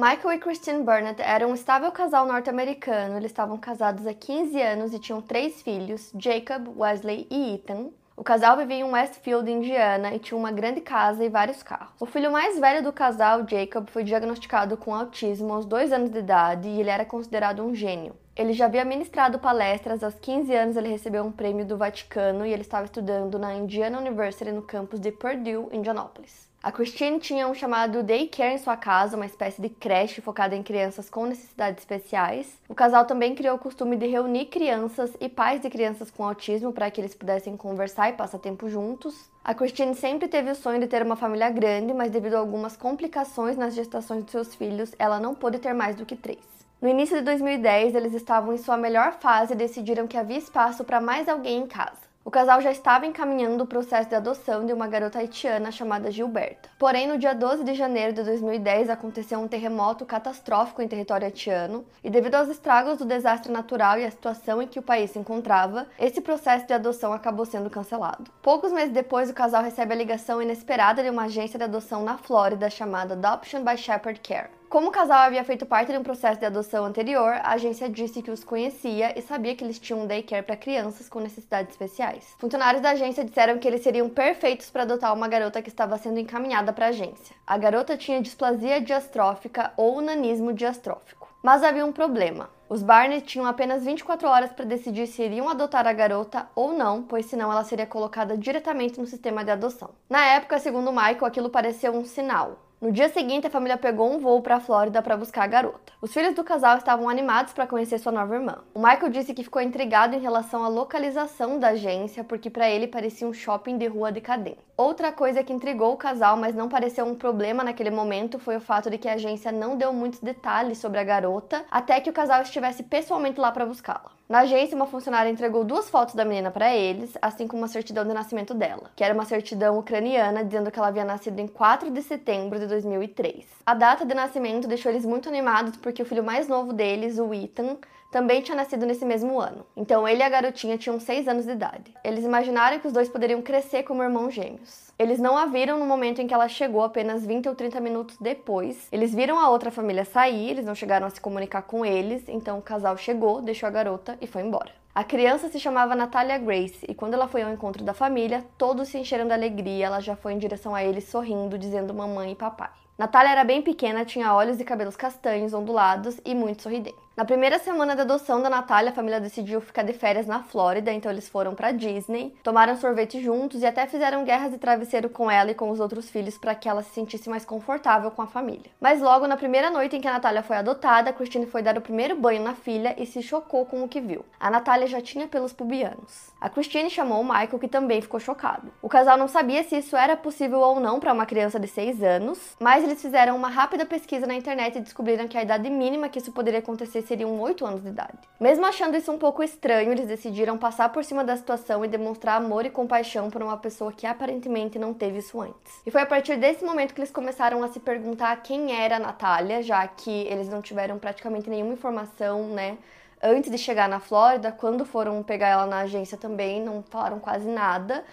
Michael e Christine Burnett eram um estável casal norte-americano. Eles estavam casados há 15 anos e tinham três filhos, Jacob, Wesley e Ethan. O casal vivia em Westfield, Indiana, e tinha uma grande casa e vários carros. O filho mais velho do casal, Jacob, foi diagnosticado com autismo aos dois anos de idade e ele era considerado um gênio. Ele já havia ministrado palestras, aos 15 anos ele recebeu um prêmio do Vaticano e ele estava estudando na Indiana University no campus de Purdue, Indianapolis. A Christine tinha um chamado daycare em sua casa, uma espécie de creche focada em crianças com necessidades especiais. O casal também criou o costume de reunir crianças e pais de crianças com autismo para que eles pudessem conversar e passar tempo juntos. A Christine sempre teve o sonho de ter uma família grande, mas devido a algumas complicações nas gestações de seus filhos, ela não pôde ter mais do que três. No início de 2010, eles estavam em sua melhor fase e decidiram que havia espaço para mais alguém em casa. O casal já estava encaminhando o processo de adoção de uma garota haitiana chamada Gilberta. Porém, no dia 12 de janeiro de 2010 aconteceu um terremoto catastrófico em território haitiano, e devido aos estragos do desastre natural e à situação em que o país se encontrava, esse processo de adoção acabou sendo cancelado. Poucos meses depois, o casal recebe a ligação inesperada de uma agência de adoção na Flórida chamada Adoption by Shepherd Care. Como o casal havia feito parte de um processo de adoção anterior, a agência disse que os conhecia e sabia que eles tinham um daycare para crianças com necessidades especiais. Funcionários da agência disseram que eles seriam perfeitos para adotar uma garota que estava sendo encaminhada para a agência. A garota tinha displasia diastrófica ou nanismo diastrófico. Mas havia um problema. Os Barnett tinham apenas 24 horas para decidir se iriam adotar a garota ou não, pois senão ela seria colocada diretamente no sistema de adoção. Na época, segundo Michael, aquilo pareceu um sinal. No dia seguinte, a família pegou um voo para a Flórida para buscar a garota. Os filhos do casal estavam animados para conhecer sua nova irmã. O Michael disse que ficou intrigado em relação à localização da agência, porque para ele parecia um shopping de rua decadente. Outra coisa que intrigou o casal, mas não pareceu um problema naquele momento, foi o fato de que a agência não deu muitos detalhes sobre a garota até que o casal estivesse pessoalmente lá para buscá-la. Na agência, uma funcionária entregou duas fotos da menina para eles, assim como uma certidão de nascimento dela, que era uma certidão ucraniana dizendo que ela havia nascido em 4 de setembro de 2003. A data de nascimento deixou eles muito animados porque o filho mais novo deles, o Ethan, também tinha nascido nesse mesmo ano. Então ele e a garotinha tinham 6 anos de idade. Eles imaginaram que os dois poderiam crescer como irmãos gêmeos. Eles não a viram no momento em que ela chegou, apenas 20 ou 30 minutos depois. Eles viram a outra família sair, eles não chegaram a se comunicar com eles, então o casal chegou, deixou a garota e foi embora. A criança se chamava Natalia Grace e quando ela foi ao encontro da família, todos se encheram de alegria. Ela já foi em direção a eles sorrindo, dizendo mamãe e papai. Natália era bem pequena, tinha olhos e cabelos castanhos, ondulados e muito sorridente. Na primeira semana da adoção da Natália, a família decidiu ficar de férias na Flórida, então eles foram para Disney, tomaram sorvete juntos e até fizeram guerras de travesseiro com ela e com os outros filhos para que ela se sentisse mais confortável com a família. Mas logo na primeira noite em que a Natália foi adotada, a Christine foi dar o primeiro banho na filha e se chocou com o que viu. A Natália já tinha pelos pubianos. A Christine chamou o Michael, que também ficou chocado. O casal não sabia se isso era possível ou não para uma criança de 6 anos, mas eles fizeram uma rápida pesquisa na internet e descobriram que a idade mínima que isso poderia acontecer seriam 8 anos de idade. Mesmo achando isso um pouco estranho, eles decidiram passar por cima da situação e demonstrar amor e compaixão por uma pessoa que aparentemente não teve isso antes. E foi a partir desse momento que eles começaram a se perguntar quem era a Natália, já que eles não tiveram praticamente nenhuma informação, né? Antes de chegar na Flórida, quando foram pegar ela na agência também, não falaram quase nada.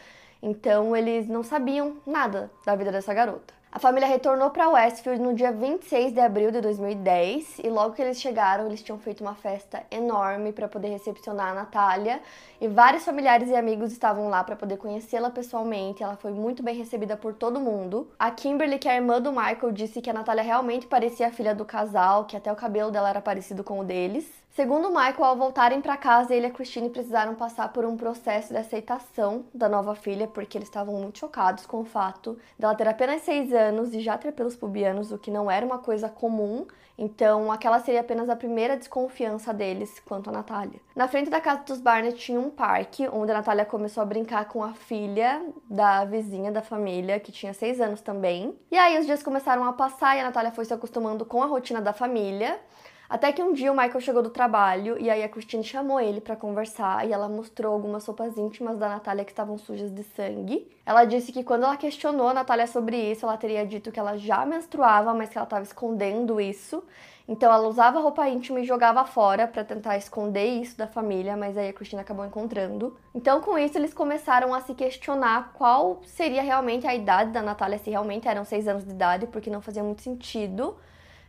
Então eles não sabiam nada da vida dessa garota. A família retornou para Westfield no dia 26 de abril de 2010 e logo que eles chegaram, eles tinham feito uma festa enorme para poder recepcionar a Natália e vários familiares e amigos estavam lá para poder conhecê-la pessoalmente. Ela foi muito bem recebida por todo mundo. A Kimberly, que é a irmã do Michael, disse que a Natália realmente parecia a filha do casal, que até o cabelo dela era parecido com o deles. Segundo Michael, ao voltarem para casa, ele e a Christine precisaram passar por um processo de aceitação da nova filha, porque eles estavam muito chocados com o fato dela ter apenas seis anos e já ter pelos pubianos, o que não era uma coisa comum. Então, aquela seria apenas a primeira desconfiança deles quanto a Natália. Na frente da casa dos Barnett tinha um parque, onde a Natália começou a brincar com a filha da vizinha da família, que tinha seis anos também. E aí os dias começaram a passar e a Natália foi se acostumando com a rotina da família Até que um dia o Michael chegou do trabalho e aí a Christine chamou ele para conversar e ela mostrou algumas roupas íntimas da Natália que estavam sujas de sangue. Ela disse que quando ela questionou a Natália sobre isso, ela teria dito que ela já menstruava, mas que ela estava escondendo isso. Então ela usava roupa íntima e jogava fora para tentar esconder isso da família, mas aí a Christine acabou encontrando. Então com isso eles começaram a se questionar qual seria realmente a idade da Natália, se realmente eram seis anos de idade, porque não fazia muito sentido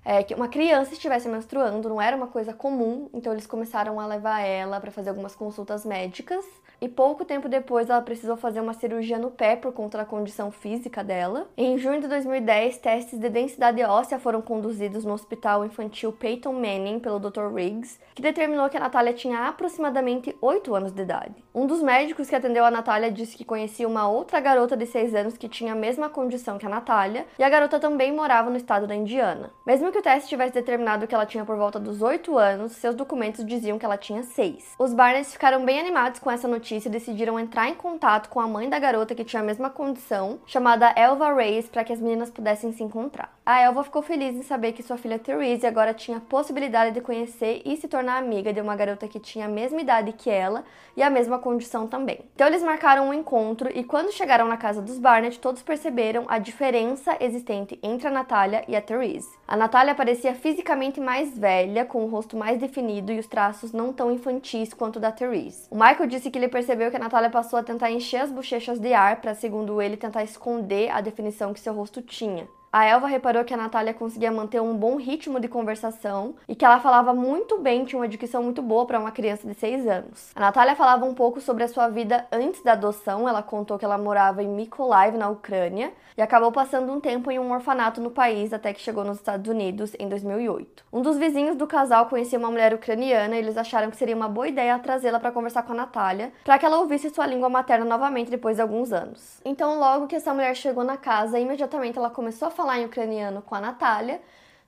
é, que uma criança estivesse menstruando, não era uma coisa comum, então eles começaram a levar ela para fazer algumas consultas médicas. E pouco tempo depois ela precisou fazer uma cirurgia no pé por conta da condição física dela. Em junho de 2010, testes de densidade óssea foram conduzidos no Hospital Infantil Peyton Manning pelo Dr. Riggs, que determinou que a Natália tinha aproximadamente 8 anos de idade. Um dos médicos que atendeu a Natália disse que conhecia uma outra garota de 6 anos que tinha a mesma condição que a Natália, e a garota também morava no estado da Indiana. Mesmo que o teste tivesse determinado que ela tinha por volta dos 8 anos, seus documentos diziam que ela tinha 6. Os Barnets ficaram bem animados com essa notícia e decidiram entrar em contato com a mãe da garota que tinha a mesma condição, chamada Elva Reyes, para que as meninas pudessem se encontrar. A Elva ficou feliz em saber que sua filha Therese agora tinha a possibilidade de conhecer e se tornar amiga de uma garota que tinha a mesma idade que ela e a mesma condição também. Então eles marcaram um encontro e quando chegaram na casa dos Barnett, todos perceberam a diferença existente entre a Natália e a Therese. A Natália parecia fisicamente mais velha, com o rosto mais definido e os traços não tão infantis quanto da Therese. O Michael disse que ele percebeu que a Natália passou a tentar encher as bochechas de ar para, segundo ele, tentar esconder a definição que seu rosto tinha. A Elva reparou que a Natália conseguia manter um bom ritmo de conversação e que ela falava muito bem, tinha uma dicção muito boa para uma criança de 6 anos. A Natália falava um pouco sobre a sua vida antes da adoção. Ela contou que ela morava em Mykolaiv, na Ucrânia, e acabou passando um tempo em um orfanato no país até que chegou nos Estados Unidos em 2008. Um dos vizinhos do casal conhecia uma mulher ucraniana e eles acharam que seria uma boa ideia trazê-la para conversar com a Natália, para que ela ouvisse sua língua materna novamente depois de alguns anos. Então, logo que essa mulher chegou na casa, imediatamente ela começou a falar falar em ucraniano com a Natália,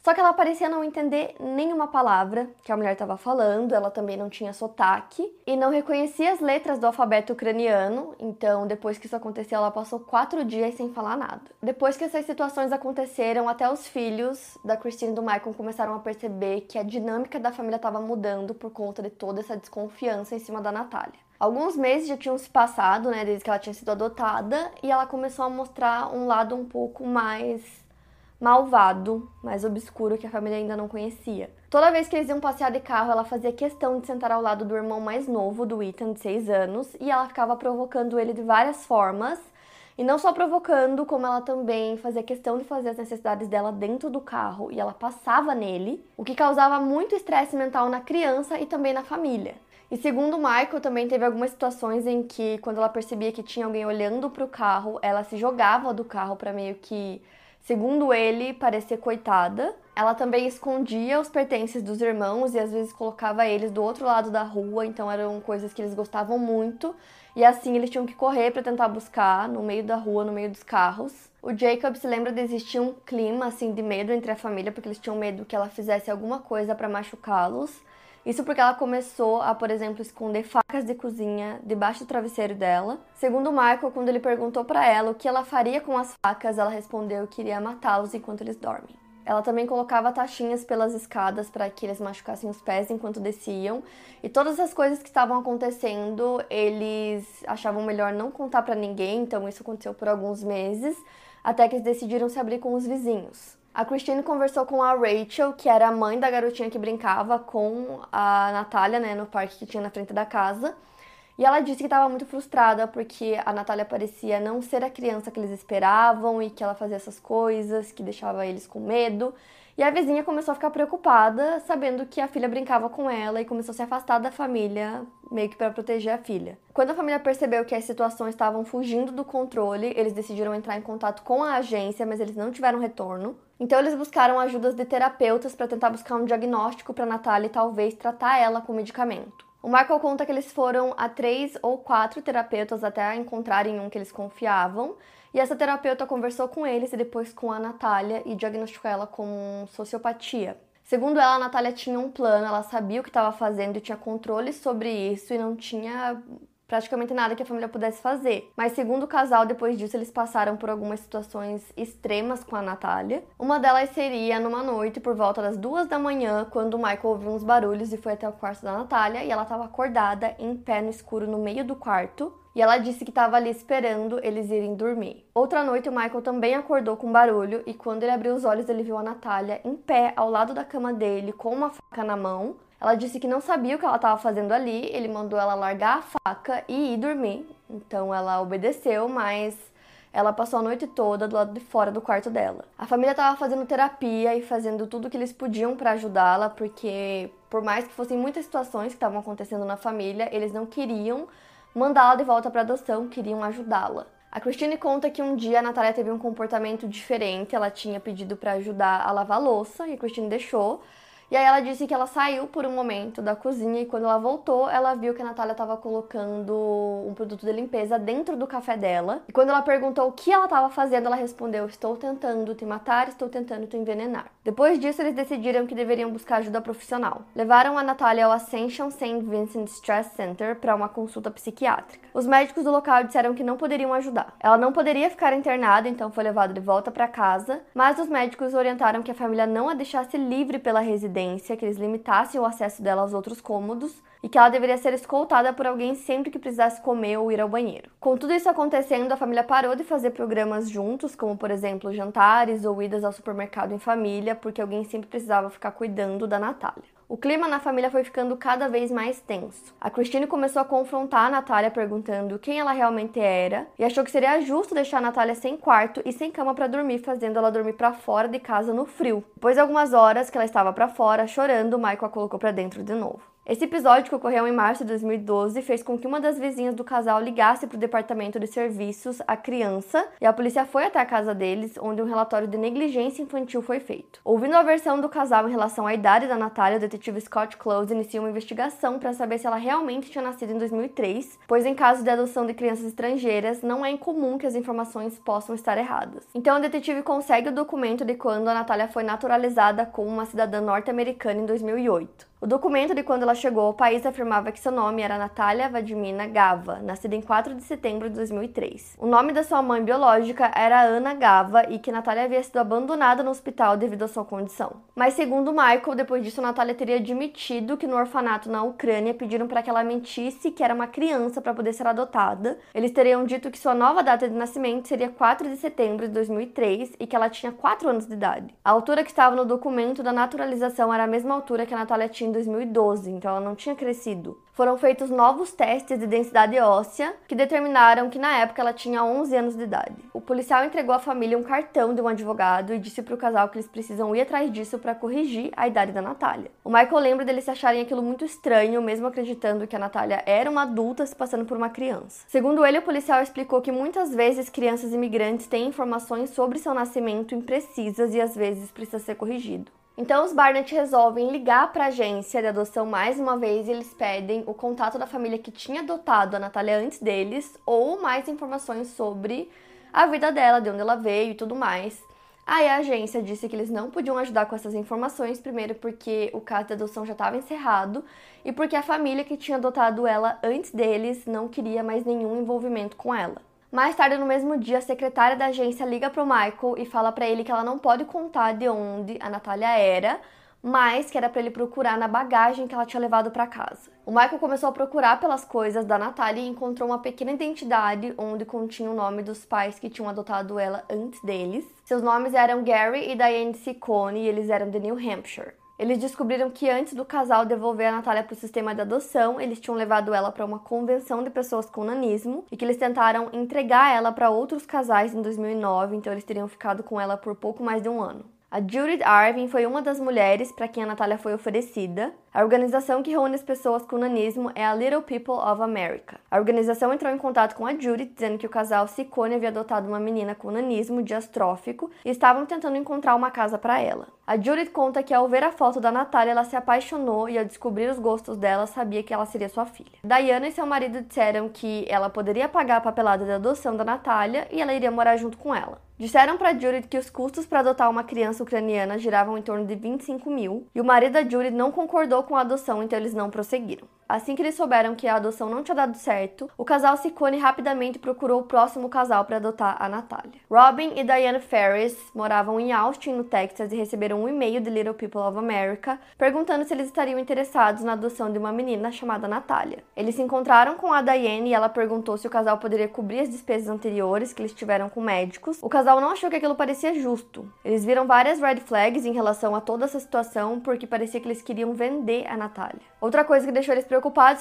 só que ela parecia não entender nenhuma palavra que a mulher estava falando, ela também não tinha sotaque e não reconhecia as letras do alfabeto ucraniano, então depois que isso aconteceu, ela passou quatro dias sem falar nada. Depois que essas situações aconteceram, até os filhos da Christine e do Michael começaram a perceber que a dinâmica da família estava mudando por conta de toda essa desconfiança em cima da Natália. Alguns meses já tinham se passado, né, desde que ela tinha sido adotada, e ela começou a mostrar um lado um pouco mais malvado, mais obscuro que a família ainda não conhecia. Toda vez que eles iam passear de carro, ela fazia questão de sentar ao lado do irmão mais novo, do Ethan, de 6 anos, e ela ficava provocando ele de várias formas. E não só provocando, como ela também fazia questão de fazer as necessidades dela dentro do carro e ela passava nele, o que causava muito estresse mental na criança e também na família. E segundo o Michael, também teve algumas situações em que, quando ela percebia que tinha alguém olhando para o carro, ela se jogava do carro para meio que Segundo ele, parecer coitada. Ela também escondia os pertences dos irmãos e às vezes colocava eles do outro lado da rua, então eram coisas que eles gostavam muito. E assim eles tinham que correr para tentar buscar no meio da rua, no meio dos carros. O Jacob se lembra de existir um clima assim de medo entre a família, porque eles tinham medo que ela fizesse alguma coisa para machucá-los. Isso porque ela começou a, por exemplo, esconder facas de cozinha debaixo do travesseiro dela. Segundo Michael, quando ele perguntou para ela o que ela faria com as facas, ela respondeu que iria matá-los enquanto eles dormem. Ela também colocava taxinhas pelas escadas para que eles machucassem os pés enquanto desciam. E todas as coisas que estavam acontecendo, eles achavam melhor não contar para ninguém, então isso aconteceu por alguns meses, até que eles decidiram se abrir com os vizinhos. A Christine conversou com a Rachel, que era a mãe da garotinha que brincava com a Natália, né, no parque que tinha na frente da casa. E ela disse que estava muito frustrada porque a Natália parecia não ser a criança que eles esperavam e que ela fazia essas coisas, que deixava eles com medo. E a vizinha começou a ficar preocupada, sabendo que a filha brincava com ela e começou a se afastar da família, meio que para proteger a filha. Quando a família percebeu que as situações estavam fugindo do controle, eles decidiram entrar em contato com a agência, mas eles não tiveram retorno. Então eles buscaram ajudas de terapeutas para tentar buscar um diagnóstico para Natália e talvez tratar ela com medicamento. O Michael conta que eles foram a três ou quatro terapeutas até encontrarem um que eles confiavam, e essa terapeuta conversou com eles e depois com a Natália e diagnosticou ela com sociopatia. Segundo ela, a Natália tinha um plano, ela sabia o que estava fazendo e tinha controle sobre isso e não tinha praticamente nada que a família pudesse fazer. Mas segundo o casal, depois disso eles passaram por algumas situações extremas com a Natália. Uma delas seria numa noite por volta das duas da manhã, quando o Michael ouviu uns barulhos e foi até o quarto da Natália e ela estava acordada em pé no escuro no meio do quarto. E ela disse que estava ali esperando eles irem dormir. Outra noite, o Michael também acordou com barulho e quando ele abriu os olhos, ele viu a Natália em pé ao lado da cama dele com uma faca na mão ela disse que não sabia o que ela estava fazendo ali, ele mandou ela largar a faca e ir dormir. Então ela obedeceu, mas ela passou a noite toda do lado de fora do quarto dela. A família estava fazendo terapia e fazendo tudo o que eles podiam para ajudá-la, porque por mais que fossem muitas situações que estavam acontecendo na família, eles não queriam mandá-la de volta para adoção, queriam ajudá-la. A Christine conta que um dia a Natália teve um comportamento diferente, ela tinha pedido para ajudar a lavar louça e a Christine deixou. E aí ela disse que ela saiu por um momento da cozinha e quando ela voltou, ela viu que a Natália estava colocando um produto de limpeza dentro do café dela. E quando ela perguntou o que ela estava fazendo, ela respondeu: "Estou tentando te matar, estou tentando te envenenar". Depois disso, eles decidiram que deveriam buscar ajuda profissional. Levaram a Natália ao Ascension St. Vincent Stress Center para uma consulta psiquiátrica. Os médicos do local disseram que não poderiam ajudar. Ela não poderia ficar internada, então foi levada de volta para casa, mas os médicos orientaram que a família não a deixasse livre pela residência que eles limitassem o acesso dela aos outros cômodos e que ela deveria ser escoltada por alguém sempre que precisasse comer ou ir ao banheiro. Com tudo isso acontecendo, a família parou de fazer programas juntos, como por exemplo jantares ou idas ao supermercado em família, porque alguém sempre precisava ficar cuidando da Natália. O clima na família foi ficando cada vez mais tenso. A Christine começou a confrontar a Natália perguntando quem ela realmente era e achou que seria justo deixar a Natália sem quarto e sem cama para dormir, fazendo ela dormir para fora de casa no frio. Depois de algumas horas que ela estava para fora, chorando, Michael a colocou para dentro de novo. Esse episódio, que ocorreu em março de 2012, fez com que uma das vizinhas do casal ligasse para o departamento de serviços a criança e a polícia foi até a casa deles, onde um relatório de negligência infantil foi feito. Ouvindo a versão do casal em relação à idade da Natália, o detetive Scott Close inicia uma investigação para saber se ela realmente tinha nascido em 2003, pois em caso de adoção de crianças estrangeiras, não é incomum que as informações possam estar erradas. Então o detetive consegue o documento de quando a Natália foi naturalizada como uma cidadã norte-americana em 2008. O documento de quando ela chegou ao país afirmava que seu nome era Natália Vadimina Gava, nascida em 4 de setembro de 2003. O nome da sua mãe biológica era Ana Gava e que Natália havia sido abandonada no hospital devido à sua condição. Mas segundo Michael, depois disso Natália teria admitido que no orfanato na Ucrânia pediram para que ela mentisse que era uma criança para poder ser adotada. Eles teriam dito que sua nova data de nascimento seria 4 de setembro de 2003 e que ela tinha 4 anos de idade. A altura que estava no documento da naturalização era a mesma altura que a Natália tinha em 2012, então ela não tinha crescido. Foram feitos novos testes de densidade óssea que determinaram que na época ela tinha 11 anos de idade. O policial entregou à família um cartão de um advogado e disse para o casal que eles precisam ir atrás disso para corrigir a idade da Natália. O Michael lembra deles se acharem aquilo muito estranho, mesmo acreditando que a Natália era uma adulta se passando por uma criança. Segundo ele, o policial explicou que muitas vezes crianças imigrantes têm informações sobre seu nascimento imprecisas e às vezes precisa ser corrigido. Então os Barnett resolvem ligar para a agência de adoção mais uma vez e eles pedem o contato da família que tinha adotado a Natália antes deles ou mais informações sobre a vida dela, de onde ela veio e tudo mais. Aí a agência disse que eles não podiam ajudar com essas informações, primeiro porque o caso de adoção já estava encerrado e porque a família que tinha adotado ela antes deles não queria mais nenhum envolvimento com ela. Mais tarde no mesmo dia, a secretária da agência liga para o Michael e fala para ele que ela não pode contar de onde a Natália era, mas que era para ele procurar na bagagem que ela tinha levado para casa. O Michael começou a procurar pelas coisas da Natália e encontrou uma pequena identidade onde continha o nome dos pais que tinham adotado ela antes deles. Seus nomes eram Gary e Diane Ciccone e eles eram de New Hampshire. Eles descobriram que antes do casal devolver a Natália para o sistema de adoção, eles tinham levado ela para uma convenção de pessoas com nanismo e que eles tentaram entregar ela para outros casais em 2009, então eles teriam ficado com ela por pouco mais de um ano. A Judith Arvin foi uma das mulheres para quem a Natália foi oferecida. A organização que reúne as pessoas com nanismo é a Little People of America. A organização entrou em contato com a Judith, dizendo que o casal Ciccone havia adotado uma menina com nanismo diastrófico e estavam tentando encontrar uma casa para ela. A Judith conta que ao ver a foto da Natália, ela se apaixonou e ao descobrir os gostos dela, sabia que ela seria sua filha. Diana e seu marido disseram que ela poderia pagar a papelada de adoção da Natália e ela iria morar junto com ela. Disseram para Judith que os custos para adotar uma criança ucraniana giravam em torno de 25 mil e o marido da Judith não concordou com a adoção, então eles não prosseguiram. Assim que eles souberam que a adoção não tinha dado certo, o casal Ciccone rapidamente procurou o próximo casal para adotar a Natália. Robin e Diane Ferris moravam em Austin, no Texas, e receberam um e-mail de Little People of America perguntando se eles estariam interessados na adoção de uma menina chamada Natália. Eles se encontraram com a Diane e ela perguntou se o casal poderia cobrir as despesas anteriores que eles tiveram com médicos. O casal não achou que aquilo parecia justo. Eles viram várias red flags em relação a toda essa situação porque parecia que eles queriam vender a Natália. Outra coisa que deixou eles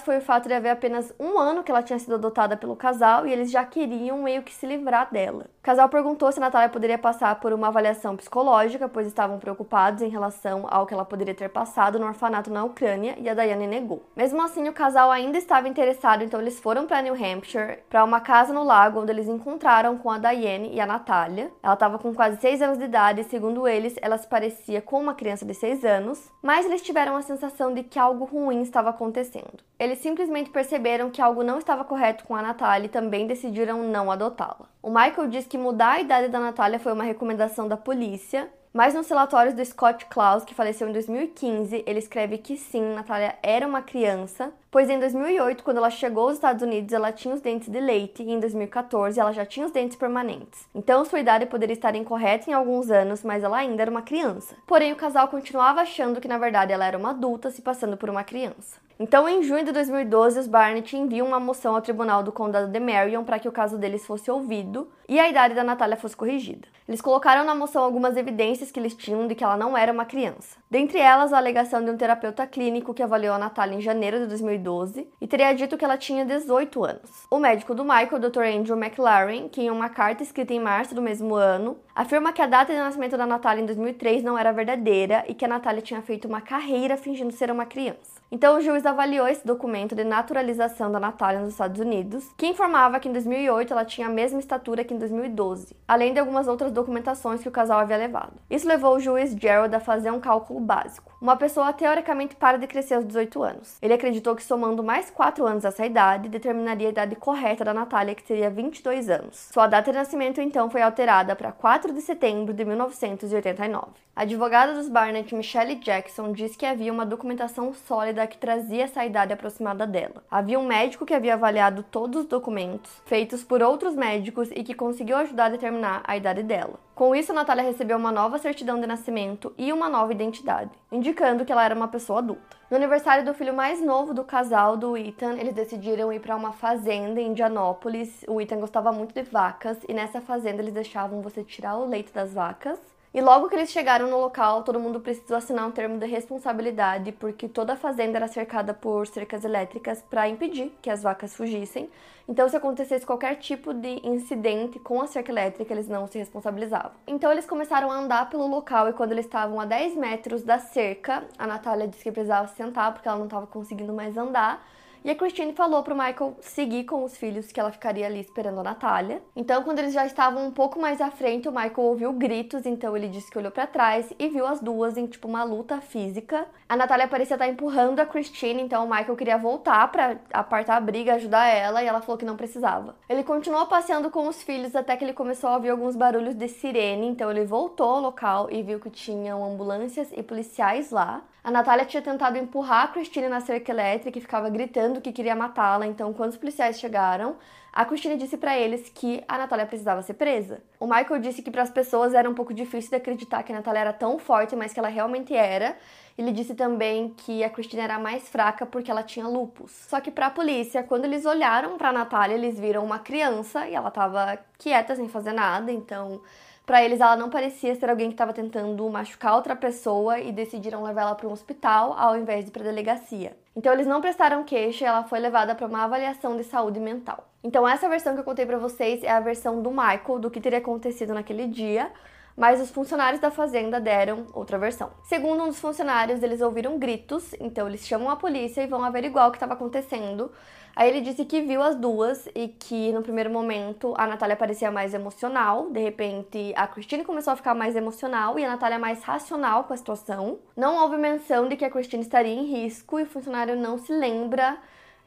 foi o fato de haver apenas um ano que ela tinha sido adotada pelo casal e eles já queriam meio que se livrar dela. O casal perguntou se Natália poderia passar por uma avaliação psicológica, pois estavam preocupados em relação ao que ela poderia ter passado no orfanato na Ucrânia e a Diane negou. Mesmo assim, o casal ainda estava interessado, então eles foram para New Hampshire, para uma casa no lago onde eles encontraram com a Diane e a Natália. Ela estava com quase 6 anos de idade e, segundo eles, ela se parecia com uma criança de 6 anos, mas eles tiveram a sensação de que algo ruim estava acontecendo. Eles simplesmente perceberam que algo não estava correto com a Natália e também decidiram não adotá-la. O Michael diz que mudar a idade da Natália foi uma recomendação da polícia, mas nos relatórios do Scott Klaus, que faleceu em 2015, ele escreve que sim, Natália era uma criança, pois em 2008, quando ela chegou aos Estados Unidos, ela tinha os dentes de leite e em 2014 ela já tinha os dentes permanentes. Então sua idade poderia estar incorreta em alguns anos, mas ela ainda era uma criança. Porém, o casal continuava achando que na verdade ela era uma adulta se passando por uma criança. Então, em junho de 2012, os Barnett enviam uma moção ao Tribunal do Condado de Marion para que o caso deles fosse ouvido e a idade da Natália fosse corrigida. Eles colocaram na moção algumas evidências que eles tinham de que ela não era uma criança. Dentre elas, a alegação de um terapeuta clínico que avaliou a Natália em janeiro de 2012 e teria dito que ela tinha 18 anos. O médico do Michael, Dr. Andrew McLaren, que em uma carta escrita em março do mesmo ano, afirma que a data de nascimento da Natália em 2003 não era verdadeira e que a Natália tinha feito uma carreira fingindo ser uma criança. Então, o juiz avaliou esse documento de naturalização da Natália nos Estados Unidos, que informava que em 2008 ela tinha a mesma estatura que em 2012, além de algumas outras documentações que o casal havia levado. Isso levou o juiz Gerald a fazer um cálculo básico. Uma pessoa teoricamente para de crescer aos 18 anos. Ele acreditou que somando mais 4 anos a essa idade, determinaria a idade correta da Natália, que seria 22 anos. Sua data de nascimento então foi alterada para 4 de setembro de 1989. A advogada dos Barnett, Michelle Jackson, disse que havia uma documentação sólida que trazia essa idade aproximada dela. Havia um médico que havia avaliado todos os documentos, feitos por outros médicos e que conseguiu ajudar a determinar a idade dela. Com isso, Natália recebeu uma nova certidão de nascimento e uma nova identidade, indicando que ela era uma pessoa adulta. No aniversário do filho mais novo do casal, do Ethan, eles decidiram ir para uma fazenda em Indianópolis. O Ethan gostava muito de vacas e nessa fazenda eles deixavam você tirar o leite das vacas e logo que eles chegaram no local, todo mundo precisou assinar um termo de responsabilidade, porque toda a fazenda era cercada por cercas elétricas para impedir que as vacas fugissem. Então, se acontecesse qualquer tipo de incidente com a cerca elétrica, eles não se responsabilizavam. Então, eles começaram a andar pelo local e quando eles estavam a 10 metros da cerca, a Natália disse que precisava sentar porque ela não estava conseguindo mais andar. E a Christine falou pro Michael seguir com os filhos, que ela ficaria ali esperando a Natália. Então, quando eles já estavam um pouco mais à frente, o Michael ouviu gritos, então ele disse que olhou para trás e viu as duas em tipo uma luta física. A Natália parecia estar empurrando a Christine, então o Michael queria voltar para apartar a briga, ajudar ela, e ela falou que não precisava. Ele continuou passeando com os filhos até que ele começou a ouvir alguns barulhos de sirene, então ele voltou ao local e viu que tinham ambulâncias e policiais lá. A Natália tinha tentado empurrar a Christine na cerca elétrica e ficava gritando que queria matá-la. Então, quando os policiais chegaram, a Christine disse para eles que a Natália precisava ser presa. O Michael disse que para as pessoas era um pouco difícil de acreditar que a Natália era tão forte, mas que ela realmente era. Ele disse também que a Christine era mais fraca porque ela tinha lupus. Só que para a polícia, quando eles olharam para Natália, eles viram uma criança e ela estava quieta sem fazer nada, então para eles, ela não parecia ser alguém que estava tentando machucar outra pessoa e decidiram levar ela para um hospital ao invés de para a delegacia. Então, eles não prestaram queixa e ela foi levada para uma avaliação de saúde mental. Então, essa versão que eu contei para vocês é a versão do Michael do que teria acontecido naquele dia mas os funcionários da fazenda deram outra versão. Segundo um dos funcionários, eles ouviram gritos, então eles chamam a polícia e vão averiguar o que estava acontecendo. Aí ele disse que viu as duas e que no primeiro momento a Natália parecia mais emocional, de repente a Christine começou a ficar mais emocional e a Natália mais racional com a situação. Não houve menção de que a Christine estaria em risco e o funcionário não se lembra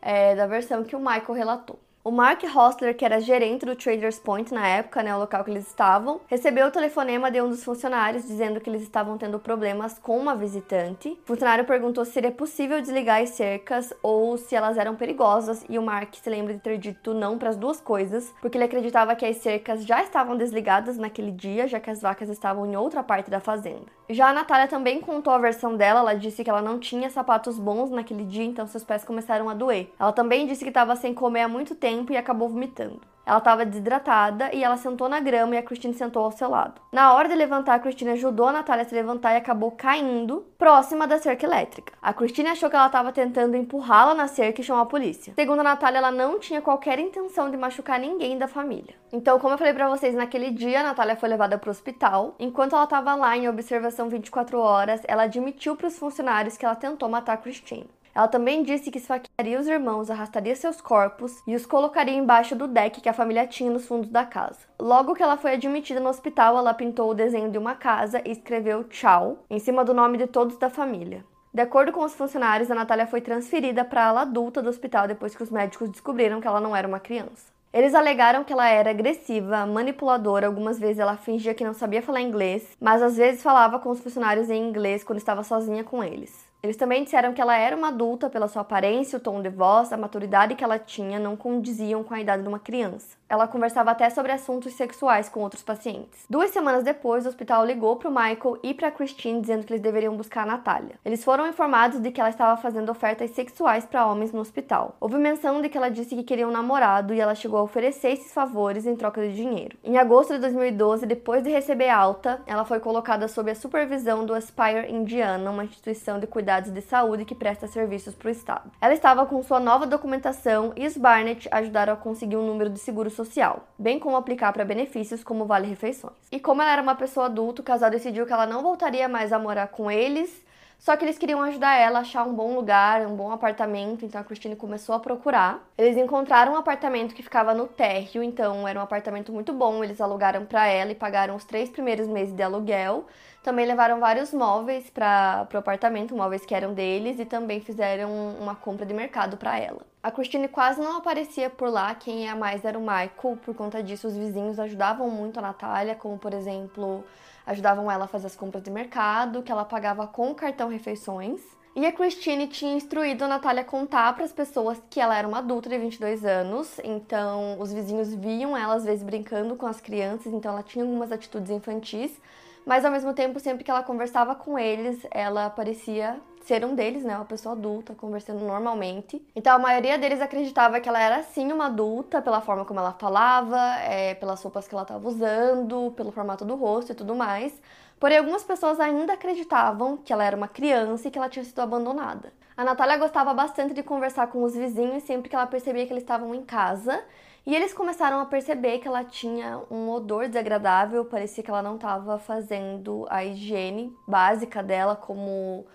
é, da versão que o Michael relatou. O Mark Hostler, que era gerente do Traders Point na época, né, o local que eles estavam, recebeu o telefonema de um dos funcionários dizendo que eles estavam tendo problemas com uma visitante. O funcionário perguntou se seria possível desligar as cercas ou se elas eram perigosas e o Mark se lembra de ter dito não para as duas coisas, porque ele acreditava que as cercas já estavam desligadas naquele dia, já que as vacas estavam em outra parte da fazenda. Já a Natália também contou a versão dela, ela disse que ela não tinha sapatos bons naquele dia, então seus pés começaram a doer. Ela também disse que estava sem comer há muito tempo tempo e acabou vomitando. Ela estava desidratada e ela sentou na grama e a Christine sentou ao seu lado. Na hora de levantar, a Christine ajudou a Natália a se levantar e acabou caindo próxima da cerca elétrica. A Christine achou que ela estava tentando empurrá-la na cerca e chamou a polícia. Segundo a Natália, ela não tinha qualquer intenção de machucar ninguém da família. Então, como eu falei para vocês, naquele dia a Natália foi levada para o hospital. Enquanto ela estava lá em observação 24 horas, ela admitiu para os funcionários que ela tentou matar a Christine. Ela também disse que esfaquearia os irmãos, arrastaria seus corpos e os colocaria embaixo do deck que a família tinha nos fundos da casa. Logo que ela foi admitida no hospital, ela pintou o desenho de uma casa e escreveu tchau em cima do nome de todos da família. De acordo com os funcionários, a Natália foi transferida para a ala adulta do hospital depois que os médicos descobriram que ela não era uma criança. Eles alegaram que ela era agressiva, manipuladora, algumas vezes ela fingia que não sabia falar inglês, mas às vezes falava com os funcionários em inglês quando estava sozinha com eles. Eles também disseram que ela era uma adulta pela sua aparência, o tom de voz, a maturidade que ela tinha não condiziam com a idade de uma criança. Ela conversava até sobre assuntos sexuais com outros pacientes. Duas semanas depois, o hospital ligou para o Michael e para Christine dizendo que eles deveriam buscar a Natália. Eles foram informados de que ela estava fazendo ofertas sexuais para homens no hospital. Houve menção de que ela disse que queria um namorado e ela chegou a oferecer esses favores em troca de dinheiro. Em agosto de 2012, depois de receber alta, ela foi colocada sob a supervisão do Aspire Indiana, uma instituição de cuidados de saúde que presta serviços para o estado. Ela estava com sua nova documentação e os Barnett ajudaram a conseguir um número de seguro social, bem como aplicar para benefícios como vale-refeições. E como ela era uma pessoa adulta, o casal decidiu que ela não voltaria mais a morar com eles, só que eles queriam ajudar ela a achar um bom lugar, um bom apartamento, então a Christine começou a procurar. Eles encontraram um apartamento que ficava no térreo, então era um apartamento muito bom, eles alugaram para ela e pagaram os três primeiros meses de aluguel. Também levaram vários móveis para o apartamento, móveis que eram deles, e também fizeram uma compra de mercado para ela. A Christine quase não aparecia por lá, quem ia mais era o Michael, por conta disso os vizinhos ajudavam muito a Natália, como por exemplo, ajudavam ela a fazer as compras de mercado, que ela pagava com o cartão refeições. E a Christine tinha instruído a Natália contar para as pessoas que ela era uma adulta de 22 anos, então os vizinhos viam ela às vezes brincando com as crianças, então ela tinha algumas atitudes infantis, mas ao mesmo tempo, sempre que ela conversava com eles, ela parecia ser um deles, né? Uma pessoa adulta, conversando normalmente. Então a maioria deles acreditava que ela era sim uma adulta, pela forma como ela falava, é, pelas roupas que ela estava usando, pelo formato do rosto e tudo mais. Porém, algumas pessoas ainda acreditavam que ela era uma criança e que ela tinha sido abandonada. A Natália gostava bastante de conversar com os vizinhos sempre que ela percebia que eles estavam em casa. E eles começaram a perceber que ela tinha um odor desagradável, parecia que ela não estava fazendo a higiene básica dela, como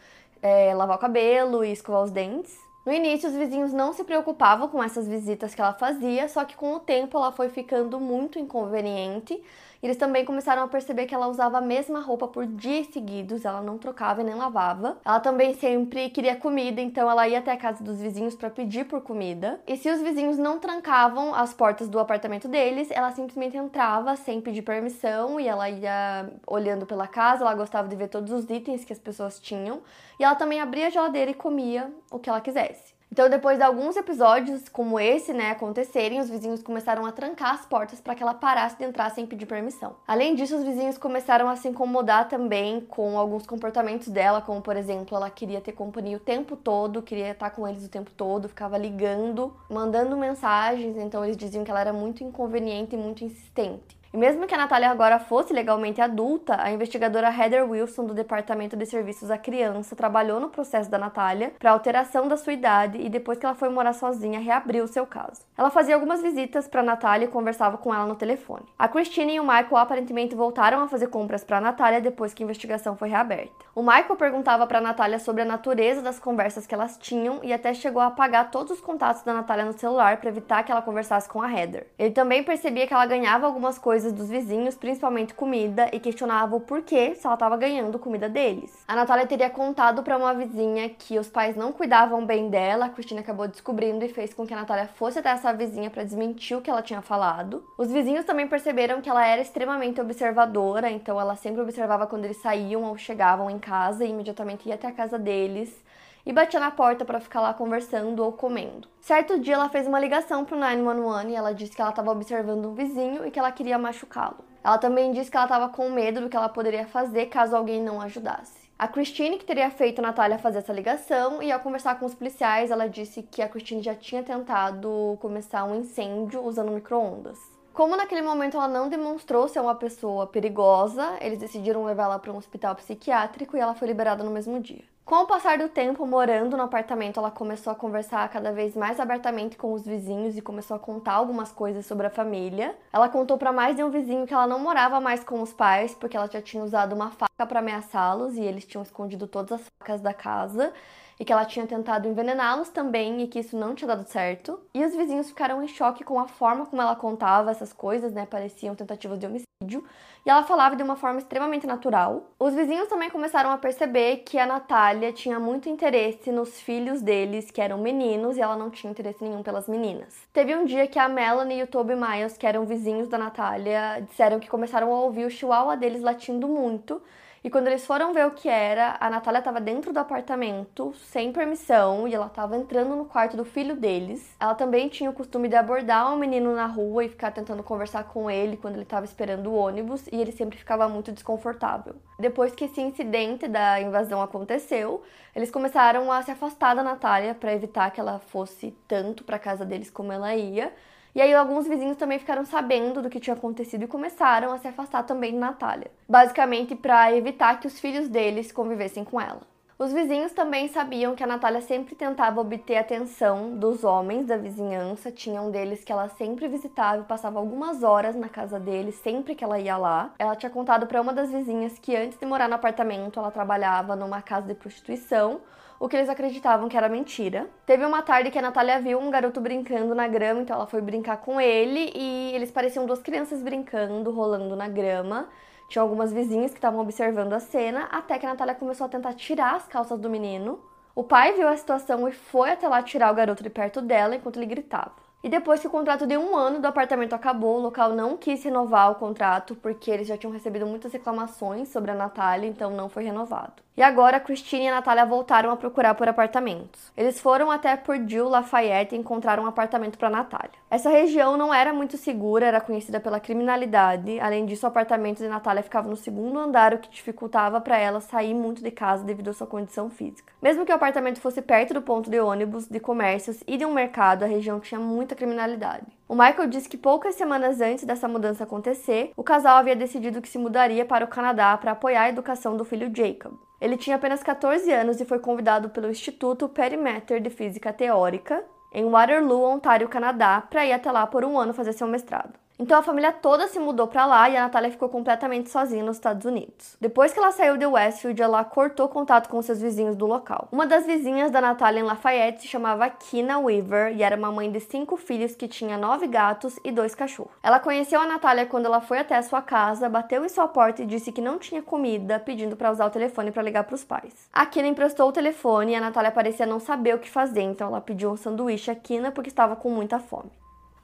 é, lavar o cabelo e escovar os dentes. No início, os vizinhos não se preocupavam com essas visitas que ela fazia, só que com o tempo ela foi ficando muito inconveniente, eles também começaram a perceber que ela usava a mesma roupa por dias seguidos, ela não trocava e nem lavava. Ela também sempre queria comida, então ela ia até a casa dos vizinhos para pedir por comida. E se os vizinhos não trancavam as portas do apartamento deles, ela simplesmente entrava sem pedir permissão e ela ia olhando pela casa, ela gostava de ver todos os itens que as pessoas tinham, e ela também abria a geladeira e comia o que ela quisesse. Então, depois de alguns episódios como esse, né, acontecerem, os vizinhos começaram a trancar as portas para que ela parasse de entrar sem pedir permissão. Além disso, os vizinhos começaram a se incomodar também com alguns comportamentos dela, como por exemplo, ela queria ter companhia o tempo todo, queria estar com eles o tempo todo, ficava ligando, mandando mensagens, então eles diziam que ela era muito inconveniente e muito insistente. E mesmo que a Natália agora fosse legalmente adulta, a investigadora Heather Wilson, do Departamento de Serviços à Criança, trabalhou no processo da Natália para alteração da sua idade e depois que ela foi morar sozinha, reabriu o seu caso. Ela fazia algumas visitas para Natália e conversava com ela no telefone. A Christine e o Michael aparentemente voltaram a fazer compras para Natália depois que a investigação foi reaberta. O Michael perguntava para Natália sobre a natureza das conversas que elas tinham e até chegou a apagar todos os contatos da Natália no celular para evitar que ela conversasse com a Heather. Ele também percebia que ela ganhava algumas coisas coisas dos vizinhos, principalmente comida, e questionava o porquê se ela estava ganhando comida deles. A Natália teria contado para uma vizinha que os pais não cuidavam bem dela, a Cristina acabou descobrindo e fez com que a Natália fosse até essa vizinha para desmentir o que ela tinha falado. Os vizinhos também perceberam que ela era extremamente observadora, então ela sempre observava quando eles saíam ou chegavam em casa e imediatamente ia até a casa deles e batia na porta para ficar lá conversando ou comendo. Certo dia ela fez uma ligação pro 911 e ela disse que ela estava observando um vizinho e que ela queria machucá-lo. Ela também disse que ela estava com medo do que ela poderia fazer caso alguém não ajudasse. A Christine que teria feito a Natália fazer essa ligação e ao conversar com os policiais, ela disse que a Christine já tinha tentado começar um incêndio usando micro-ondas. Como naquele momento ela não demonstrou ser uma pessoa perigosa, eles decidiram levá-la para um hospital psiquiátrico e ela foi liberada no mesmo dia. Com o passar do tempo morando no apartamento, ela começou a conversar cada vez mais abertamente com os vizinhos e começou a contar algumas coisas sobre a família. Ela contou para mais de um vizinho que ela não morava mais com os pais porque ela já tinha usado uma faca para ameaçá-los e eles tinham escondido todas as facas da casa e que ela tinha tentado envenená-los também e que isso não tinha dado certo. E os vizinhos ficaram em choque com a forma como ela contava essas coisas, né? Pareciam tentativas de homicídio. E ela falava de uma forma extremamente natural. Os vizinhos também começaram a perceber que a Natália tinha muito interesse nos filhos deles, que eram meninos, e ela não tinha interesse nenhum pelas meninas. Teve um dia que a Melanie e o Toby Miles, que eram vizinhos da Natália, disseram que começaram a ouvir o chihuahua deles latindo muito e quando eles foram ver o que era, a Natália estava dentro do apartamento, sem permissão, e ela estava entrando no quarto do filho deles. Ela também tinha o costume de abordar um menino na rua e ficar tentando conversar com ele quando ele estava esperando o ônibus, e ele sempre ficava muito desconfortável. Depois que esse incidente da invasão aconteceu, eles começaram a se afastar da Natália para evitar que ela fosse tanto para casa deles como ela ia. E aí alguns vizinhos também ficaram sabendo do que tinha acontecido e começaram a se afastar também de Natália, basicamente para evitar que os filhos deles convivessem com ela. Os vizinhos também sabiam que a Natália sempre tentava obter atenção dos homens da vizinhança. Tinha um deles que ela sempre visitava e passava algumas horas na casa dele, sempre que ela ia lá. Ela tinha contado para uma das vizinhas que antes de morar no apartamento, ela trabalhava numa casa de prostituição o que eles acreditavam que era mentira. Teve uma tarde que a Natália viu um garoto brincando na grama, então ela foi brincar com ele e eles pareciam duas crianças brincando, rolando na grama. Tinha algumas vizinhas que estavam observando a cena, até que a Natália começou a tentar tirar as calças do menino. O pai viu a situação e foi até lá tirar o garoto de perto dela enquanto ele gritava. E depois que o contrato de um ano do apartamento acabou, o local não quis renovar o contrato porque eles já tinham recebido muitas reclamações sobre a Natália, então não foi renovado. E agora, Christine e Natália voltaram a procurar por apartamentos. Eles foram até Purdue, Lafayette e encontraram um apartamento para Natália. Essa região não era muito segura, era conhecida pela criminalidade. Além disso, o apartamento de Natália ficava no segundo andar, o que dificultava para ela sair muito de casa devido à sua condição física. Mesmo que o apartamento fosse perto do ponto de ônibus, de comércios e de um mercado, a região tinha muita criminalidade. O Michael disse que poucas semanas antes dessa mudança acontecer, o casal havia decidido que se mudaria para o Canadá para apoiar a educação do filho Jacob. Ele tinha apenas 14 anos e foi convidado pelo Instituto Perimeter de Física Teórica, em Waterloo, Ontário, Canadá, para ir até lá por um ano fazer seu mestrado. Então a família toda se mudou para lá e a Natália ficou completamente sozinha nos Estados Unidos. Depois que ela saiu de Westfield, ela cortou contato com seus vizinhos do local. Uma das vizinhas da Natália em Lafayette se chamava Kina Weaver e era uma mãe de cinco filhos que tinha nove gatos e dois cachorros. Ela conheceu a Natália quando ela foi até a sua casa, bateu em sua porta e disse que não tinha comida, pedindo para usar o telefone para ligar para os pais. A Kina emprestou o telefone e a Natália parecia não saber o que fazer, então ela pediu um sanduíche a Kina porque estava com muita fome.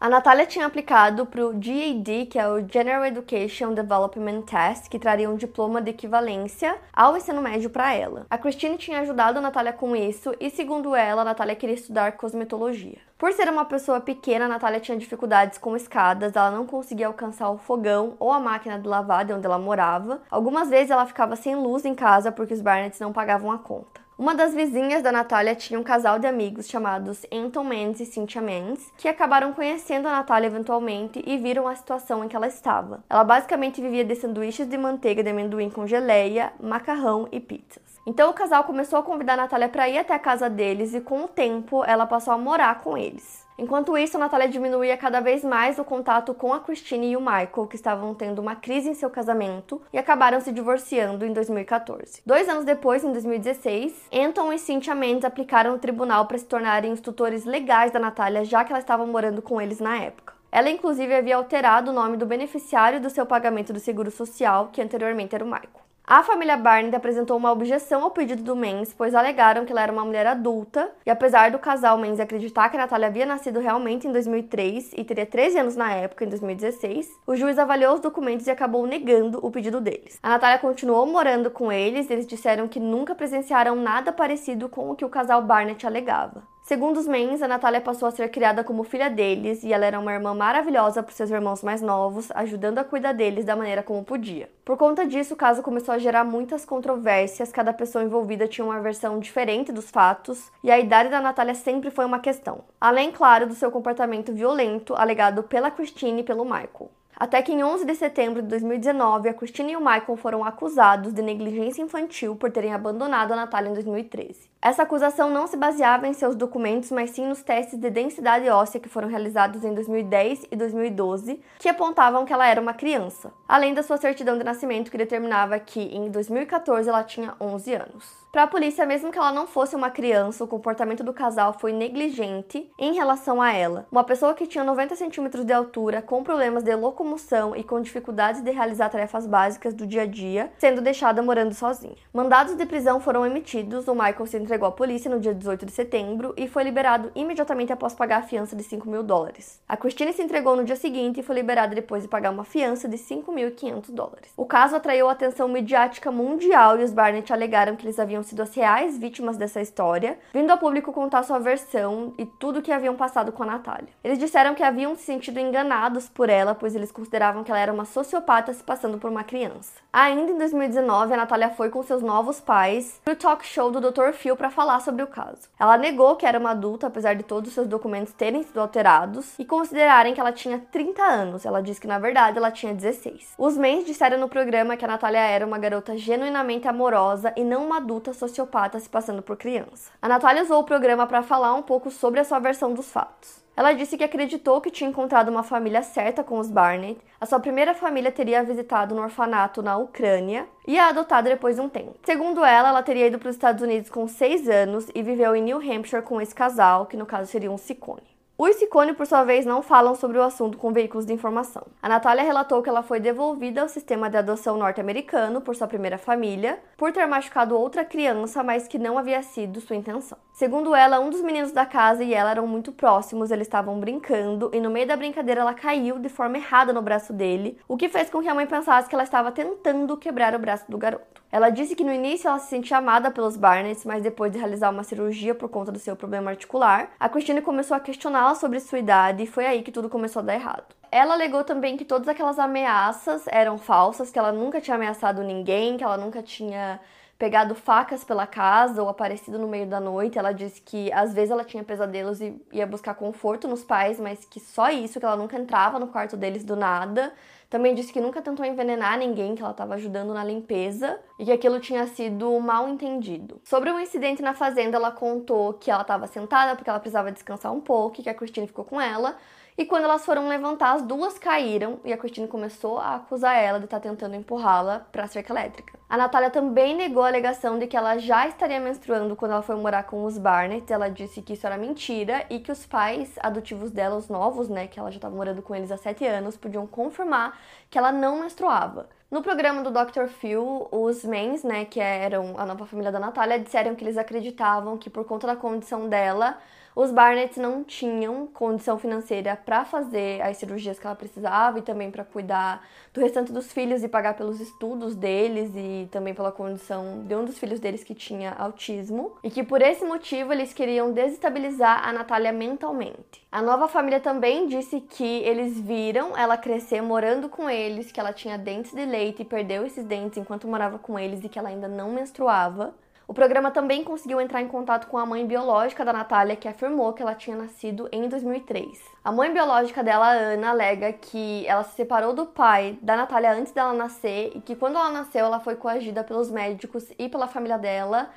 A Natália tinha aplicado para o GED, que é o General Education Development Test, que traria um diploma de equivalência ao ensino médio para ela. A Christine tinha ajudado a Natália com isso e, segundo ela, a Natália queria estudar cosmetologia. Por ser uma pessoa pequena, a Natália tinha dificuldades com escadas, ela não conseguia alcançar o fogão ou a máquina de lavar de onde ela morava. Algumas vezes ela ficava sem luz em casa porque os Barnetts não pagavam a conta. Uma das vizinhas da Natália tinha um casal de amigos chamados Anton Mendes e Cynthia Mendes, que acabaram conhecendo a Natália eventualmente e viram a situação em que ela estava. Ela basicamente vivia de sanduíches de manteiga de amendoim com geleia, macarrão e pizzas. Então o casal começou a convidar a Natália para ir até a casa deles e com o tempo ela passou a morar com eles. Enquanto isso, a Natália diminuía cada vez mais o contato com a Christine e o Michael, que estavam tendo uma crise em seu casamento e acabaram se divorciando em 2014. Dois anos depois, em 2016, Anton e Cynthia Mendes aplicaram no tribunal para se tornarem os tutores legais da Natália, já que ela estava morando com eles na época. Ela, inclusive, havia alterado o nome do beneficiário do seu pagamento do seguro social, que anteriormente era o Michael. A família Barnett apresentou uma objeção ao pedido do Menz, pois alegaram que ela era uma mulher adulta, e apesar do casal Menz acreditar que a Natália havia nascido realmente em 2003 e teria 13 anos na época, em 2016, o juiz avaliou os documentos e acabou negando o pedido deles. A Natália continuou morando com eles, e eles disseram que nunca presenciaram nada parecido com o que o casal Barnett alegava. Segundo os Mens, a Natália passou a ser criada como filha deles e ela era uma irmã maravilhosa para seus irmãos mais novos, ajudando a cuidar deles da maneira como podia. Por conta disso, o caso começou a gerar muitas controvérsias, cada pessoa envolvida tinha uma versão diferente dos fatos e a idade da Natália sempre foi uma questão. Além, claro, do seu comportamento violento alegado pela Christine e pelo Michael. Até que em 11 de setembro de 2019, a Christine e o Michael foram acusados de negligência infantil por terem abandonado a Natália em 2013. Essa acusação não se baseava em seus documentos, mas sim nos testes de densidade óssea que foram realizados em 2010 e 2012, que apontavam que ela era uma criança, além da sua certidão de nascimento que determinava que em 2014 ela tinha 11 anos. Para a polícia, mesmo que ela não fosse uma criança, o comportamento do casal foi negligente em relação a ela. Uma pessoa que tinha 90 centímetros de altura, com problemas de locomoção e com dificuldades de realizar tarefas básicas do dia a dia, sendo deixada morando sozinha. Mandados de prisão foram emitidos, o Michael se entregou à polícia no dia 18 de setembro e foi liberado imediatamente após pagar a fiança de 5 mil dólares. A Christine se entregou no dia seguinte e foi liberada depois de pagar uma fiança de 5.500 dólares. O caso atraiu a atenção midiática mundial e os Barnett alegaram que eles haviam sido as reais vítimas dessa história, vindo ao público contar sua versão e tudo o que haviam passado com a Natália. Eles disseram que haviam se sentido enganados por ela, pois eles consideravam que ela era uma sociopata se passando por uma criança. Ainda em 2019, a Natália foi com seus novos pais pro talk show do Dr. Phil para falar sobre o caso. Ela negou que era uma adulta, apesar de todos os seus documentos terem sido alterados e considerarem que ela tinha 30 anos. Ela disse que na verdade ela tinha 16. Os mens disseram no programa que a Natália era uma garota genuinamente amorosa e não uma adulta sociopata se passando por criança. A Natália usou o programa para falar um pouco sobre a sua versão dos fatos. Ela disse que acreditou que tinha encontrado uma família certa com os Barnett. A sua primeira família teria visitado um orfanato na Ucrânia e a adotado depois de um tempo. Segundo ela, ela teria ido para os Estados Unidos com seis anos e viveu em New Hampshire com esse casal, que no caso seria um Ciccone. Os Ciccone, por sua vez, não falam sobre o assunto com veículos de informação. A Natália relatou que ela foi devolvida ao sistema de adoção norte-americano por sua primeira família, por ter machucado outra criança, mas que não havia sido sua intenção. Segundo ela, um dos meninos da casa e ela eram muito próximos, eles estavam brincando e no meio da brincadeira ela caiu de forma errada no braço dele, o que fez com que a mãe pensasse que ela estava tentando quebrar o braço do garoto. Ela disse que no início ela se sentia amada pelos Barnett, mas depois de realizar uma cirurgia por conta do seu problema articular, a Christine começou a questioná-la sobre sua idade e foi aí que tudo começou a dar errado. Ela alegou também que todas aquelas ameaças eram falsas, que ela nunca tinha ameaçado ninguém, que ela nunca tinha pegado facas pela casa ou aparecido no meio da noite. Ela disse que às vezes ela tinha pesadelos e ia buscar conforto nos pais, mas que só isso, que ela nunca entrava no quarto deles do nada. Também disse que nunca tentou envenenar ninguém, que ela estava ajudando na limpeza e que aquilo tinha sido mal entendido. Sobre um incidente na fazenda, ela contou que ela estava sentada porque ela precisava descansar um pouco e que a Christine ficou com ela. E quando elas foram levantar, as duas caíram e a Christine começou a acusar ela de estar tá tentando empurrá-la para a cerca elétrica. A Natália também negou a alegação de que ela já estaria menstruando quando ela foi morar com os Barnett. Ela disse que isso era mentira e que os pais adotivos dela, os novos, né, que ela já estava morando com eles há sete anos, podiam confirmar que ela não menstruava. No programa do Dr. Phil, os Mens, né, que eram a nova família da Natália, disseram que eles acreditavam que por conta da condição dela, os Barnetts não tinham condição financeira para fazer as cirurgias que ela precisava e também para cuidar do restante dos filhos e pagar pelos estudos deles e também pela condição de um dos filhos deles que tinha autismo e que por esse motivo eles queriam desestabilizar a Natália mentalmente. A nova família também disse que eles viram ela crescer morando com eles, que ela tinha dentes de leite e perdeu esses dentes enquanto morava com eles e que ela ainda não menstruava. O programa também conseguiu entrar em contato com a mãe biológica da Natália, que afirmou que ela tinha nascido em 2003. A mãe biológica dela, Ana, alega que ela se separou do pai da Natália antes dela nascer e que quando ela nasceu, ela foi coagida pelos médicos e pela família dela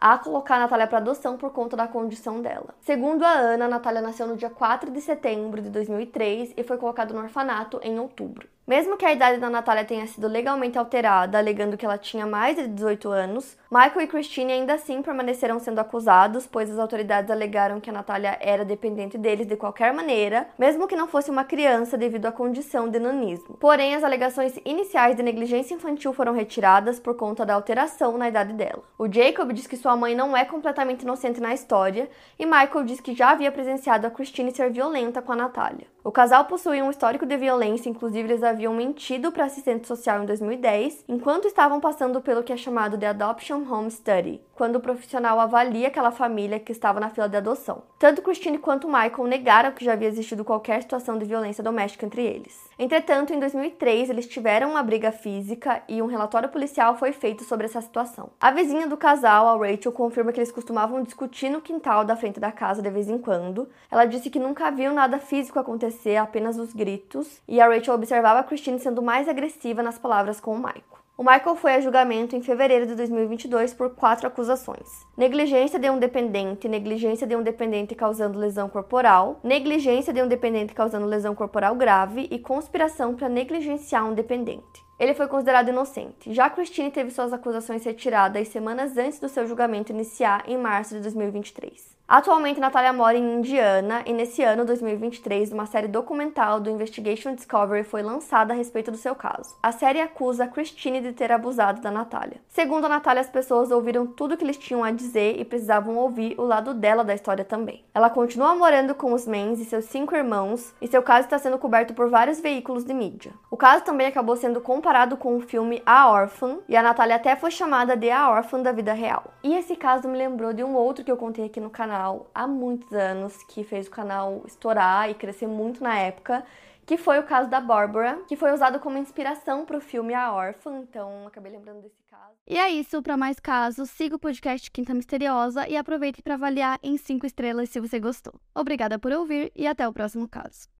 a colocar a Natália para adoção por conta da condição dela. Segundo a Ana, a Natália nasceu no dia 4 de setembro de 2003 e foi colocada no orfanato em outubro. Mesmo que a idade da Natália tenha sido legalmente alterada, alegando que ela tinha mais de 18 anos, Michael e Christine ainda assim permaneceram sendo acusados, pois as autoridades alegaram que a Natália era dependente deles de qualquer maneira, mesmo que não fosse uma criança devido à condição de nanismo. Porém, as alegações iniciais de negligência infantil foram retiradas por conta da alteração na idade dela. O Jacob diz que sua mãe não é completamente inocente na história, e Michael diz que já havia presenciado a Christine ser violenta com a Natália. O casal possuía um histórico de violência, inclusive eles haviam mentido para assistente social em 2010, enquanto estavam passando pelo que é chamado de Adoption Home Study, quando o profissional avalia aquela família que estava na fila de adoção. Tanto Christine quanto Michael negaram que já havia existido qualquer situação de violência doméstica entre eles. Entretanto, em 2003, eles tiveram uma briga física e um relatório policial foi feito sobre essa situação. A vizinha do casal, a Rachel, confirma que eles costumavam discutir no quintal da frente da casa de vez em quando. Ela disse que nunca viu nada físico acontecer acontecer apenas os gritos, e a Rachel observava Christine sendo mais agressiva nas palavras com o Michael. O Michael foi a julgamento em fevereiro de 2022 por quatro acusações: negligência de um dependente, negligência de um dependente causando lesão corporal, negligência de um dependente causando lesão corporal grave e conspiração para negligenciar um dependente. Ele foi considerado inocente. Já Christine teve suas acusações retiradas semanas antes do seu julgamento iniciar em março de 2023. Atualmente, Natália mora em Indiana e nesse ano, 2023, uma série documental do Investigation Discovery foi lançada a respeito do seu caso. A série acusa Christine de ter abusado da Natália. Segundo a Natália, as pessoas ouviram tudo que eles tinham a dizer e precisavam ouvir o lado dela da história também. Ela continua morando com os Mens e seus cinco irmãos, e seu caso está sendo coberto por vários veículos de mídia. O caso também acabou sendo comparado com o filme A Orphan, e a Natália até foi chamada de a Orphan da vida real. E esse caso me lembrou de um outro que eu contei aqui no canal canal há muitos anos, que fez o canal estourar e crescer muito na época, que foi o caso da Bárbara, que foi usado como inspiração para o filme A Órfã, então acabei lembrando desse caso. E é isso, para mais casos, siga o podcast Quinta Misteriosa e aproveite para avaliar em 5 estrelas se você gostou. Obrigada por ouvir e até o próximo caso.